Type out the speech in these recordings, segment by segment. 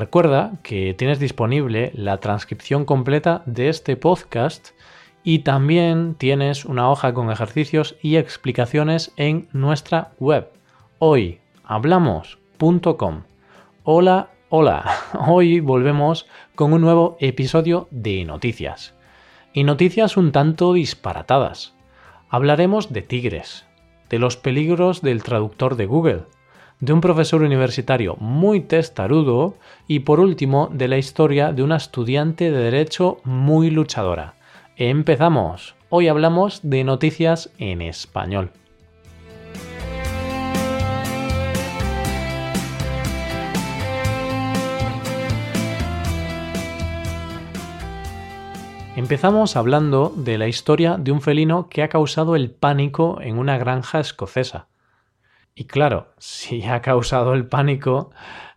Recuerda que tienes disponible la transcripción completa de este podcast y también tienes una hoja con ejercicios y explicaciones en nuestra web hoyhablamos.com. Hola Hola, hoy volvemos con un nuevo episodio de noticias. Y noticias un tanto disparatadas. Hablaremos de tigres, de los peligros del traductor de Google, de un profesor universitario muy testarudo y por último de la historia de una estudiante de derecho muy luchadora. Empezamos. Hoy hablamos de noticias en español. Empezamos hablando de la historia de un felino que ha causado el pánico en una granja escocesa. Y claro, si ha causado el pánico,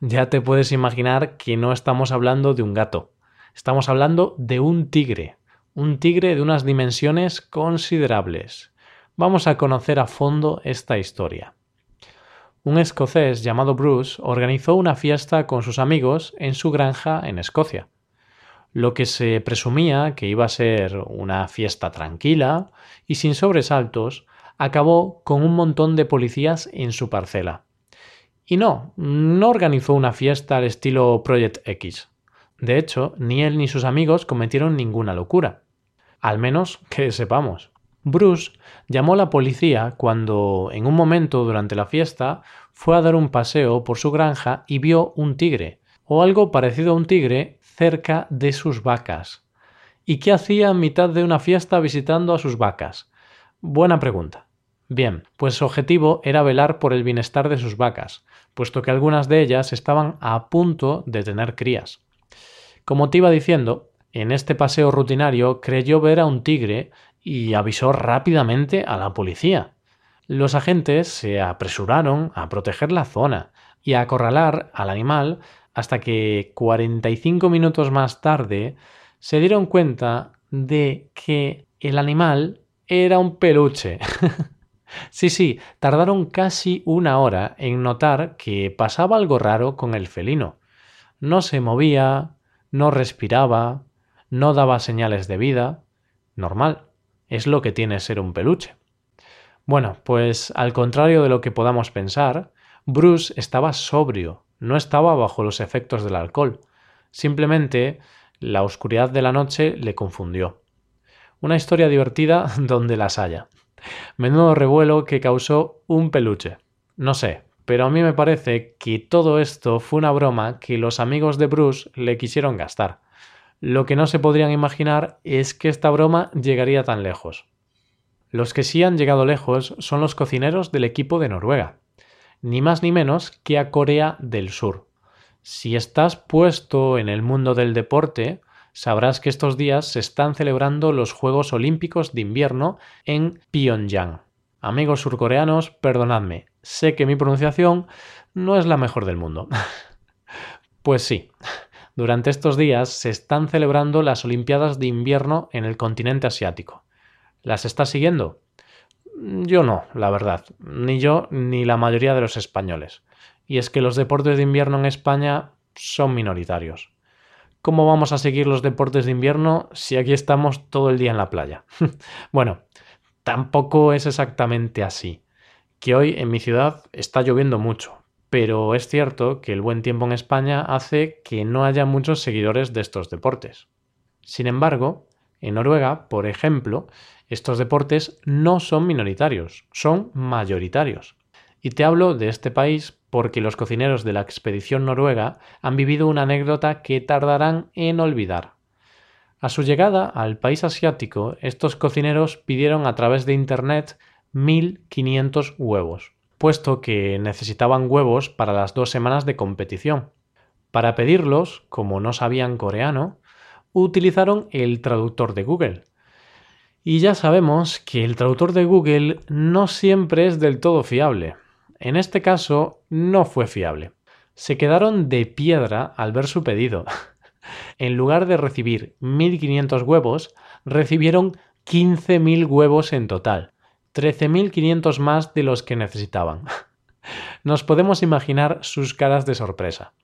ya te puedes imaginar que no estamos hablando de un gato. Estamos hablando de un tigre. Un tigre de unas dimensiones considerables. Vamos a conocer a fondo esta historia. Un escocés llamado Bruce organizó una fiesta con sus amigos en su granja en Escocia lo que se presumía que iba a ser una fiesta tranquila y sin sobresaltos, acabó con un montón de policías en su parcela. Y no, no organizó una fiesta al estilo Project X. De hecho, ni él ni sus amigos cometieron ninguna locura. Al menos que sepamos. Bruce llamó a la policía cuando, en un momento durante la fiesta, fue a dar un paseo por su granja y vio un tigre, o algo parecido a un tigre, cerca de sus vacas. ¿Y qué hacía en mitad de una fiesta visitando a sus vacas? Buena pregunta. Bien, pues su objetivo era velar por el bienestar de sus vacas, puesto que algunas de ellas estaban a punto de tener crías. Como te iba diciendo, en este paseo rutinario creyó ver a un tigre y avisó rápidamente a la policía. Los agentes se apresuraron a proteger la zona y a acorralar al animal hasta que 45 minutos más tarde se dieron cuenta de que el animal era un peluche. sí, sí, tardaron casi una hora en notar que pasaba algo raro con el felino. No se movía, no respiraba, no daba señales de vida. Normal, es lo que tiene ser un peluche. Bueno, pues al contrario de lo que podamos pensar, Bruce estaba sobrio, no estaba bajo los efectos del alcohol. Simplemente la oscuridad de la noche le confundió. Una historia divertida donde las haya. Menudo revuelo que causó un peluche. No sé, pero a mí me parece que todo esto fue una broma que los amigos de Bruce le quisieron gastar. Lo que no se podrían imaginar es que esta broma llegaría tan lejos. Los que sí han llegado lejos son los cocineros del equipo de Noruega ni más ni menos que a Corea del Sur. Si estás puesto en el mundo del deporte, sabrás que estos días se están celebrando los Juegos Olímpicos de Invierno en Pyongyang. Amigos surcoreanos, perdonadme, sé que mi pronunciación no es la mejor del mundo. pues sí, durante estos días se están celebrando las Olimpiadas de Invierno en el continente asiático. ¿Las estás siguiendo? Yo no, la verdad, ni yo ni la mayoría de los españoles. Y es que los deportes de invierno en España son minoritarios. ¿Cómo vamos a seguir los deportes de invierno si aquí estamos todo el día en la playa? bueno, tampoco es exactamente así. Que hoy en mi ciudad está lloviendo mucho, pero es cierto que el buen tiempo en España hace que no haya muchos seguidores de estos deportes. Sin embargo, en Noruega, por ejemplo, estos deportes no son minoritarios, son mayoritarios. Y te hablo de este país porque los cocineros de la expedición noruega han vivido una anécdota que tardarán en olvidar. A su llegada al país asiático, estos cocineros pidieron a través de Internet 1.500 huevos, puesto que necesitaban huevos para las dos semanas de competición. Para pedirlos, como no sabían coreano, utilizaron el traductor de Google. Y ya sabemos que el traductor de Google no siempre es del todo fiable. En este caso, no fue fiable. Se quedaron de piedra al ver su pedido. en lugar de recibir 1.500 huevos, recibieron 15.000 huevos en total, 13.500 más de los que necesitaban. Nos podemos imaginar sus caras de sorpresa.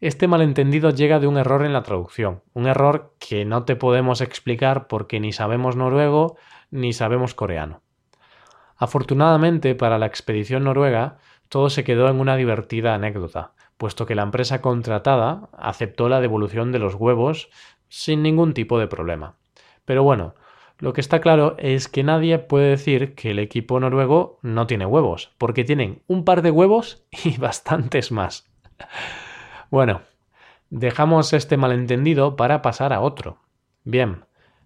Este malentendido llega de un error en la traducción, un error que no te podemos explicar porque ni sabemos noruego ni sabemos coreano. Afortunadamente para la expedición noruega, todo se quedó en una divertida anécdota, puesto que la empresa contratada aceptó la devolución de los huevos sin ningún tipo de problema. Pero bueno, lo que está claro es que nadie puede decir que el equipo noruego no tiene huevos, porque tienen un par de huevos y bastantes más. Bueno, dejamos este malentendido para pasar a otro. Bien,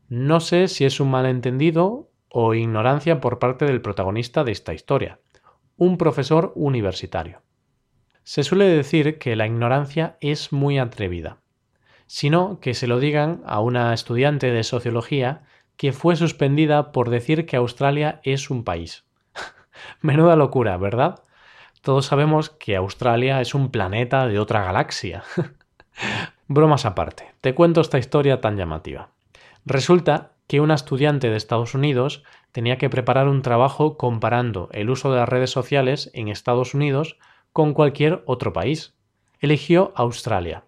no sé si es un malentendido o ignorancia por parte del protagonista de esta historia, un profesor universitario. Se suele decir que la ignorancia es muy atrevida, sino que se lo digan a una estudiante de sociología que fue suspendida por decir que Australia es un país. Menuda locura, ¿verdad? Todos sabemos que Australia es un planeta de otra galaxia. Bromas aparte, te cuento esta historia tan llamativa. Resulta que una estudiante de Estados Unidos tenía que preparar un trabajo comparando el uso de las redes sociales en Estados Unidos con cualquier otro país. Eligió Australia.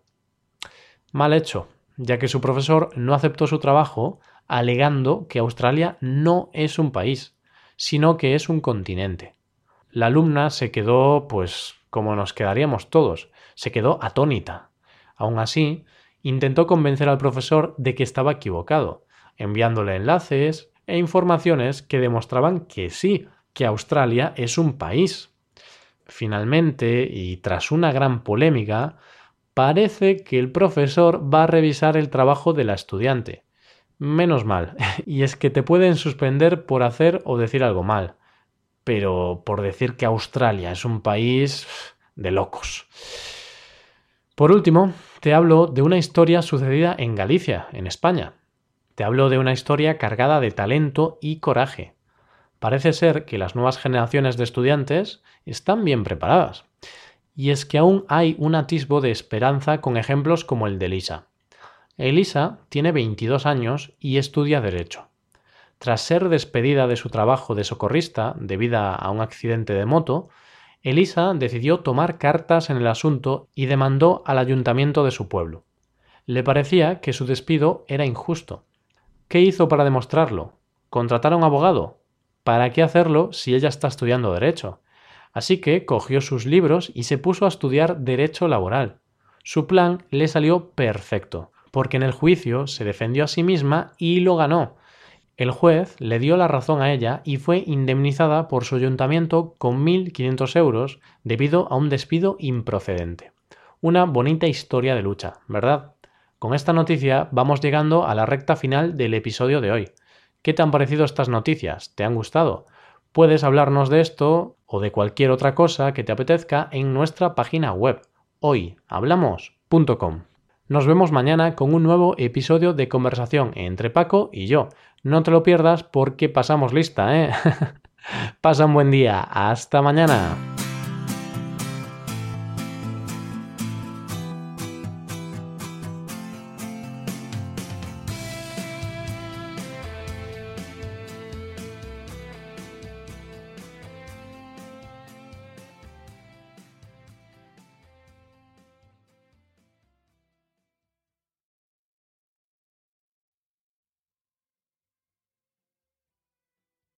Mal hecho, ya que su profesor no aceptó su trabajo alegando que Australia no es un país, sino que es un continente. La alumna se quedó, pues, como nos quedaríamos todos, se quedó atónita. Aún así, intentó convencer al profesor de que estaba equivocado, enviándole enlaces e informaciones que demostraban que sí, que Australia es un país. Finalmente, y tras una gran polémica, parece que el profesor va a revisar el trabajo de la estudiante. Menos mal, y es que te pueden suspender por hacer o decir algo mal pero por decir que Australia es un país de locos. Por último, te hablo de una historia sucedida en Galicia, en España. Te hablo de una historia cargada de talento y coraje. Parece ser que las nuevas generaciones de estudiantes están bien preparadas. Y es que aún hay un atisbo de esperanza con ejemplos como el de Elisa. Elisa tiene 22 años y estudia Derecho. Tras ser despedida de su trabajo de socorrista debido a un accidente de moto, Elisa decidió tomar cartas en el asunto y demandó al ayuntamiento de su pueblo. Le parecía que su despido era injusto. ¿Qué hizo para demostrarlo? ¿Contratar a un abogado? ¿Para qué hacerlo si ella está estudiando derecho? Así que cogió sus libros y se puso a estudiar derecho laboral. Su plan le salió perfecto, porque en el juicio se defendió a sí misma y lo ganó, el juez le dio la razón a ella y fue indemnizada por su ayuntamiento con 1.500 euros debido a un despido improcedente. Una bonita historia de lucha, ¿verdad? Con esta noticia vamos llegando a la recta final del episodio de hoy. ¿Qué te han parecido estas noticias? ¿Te han gustado? Puedes hablarnos de esto o de cualquier otra cosa que te apetezca en nuestra página web hoyhablamos.com. Nos vemos mañana con un nuevo episodio de conversación entre Paco y yo. No te lo pierdas porque pasamos lista, ¿eh? Pasa un buen día. Hasta mañana.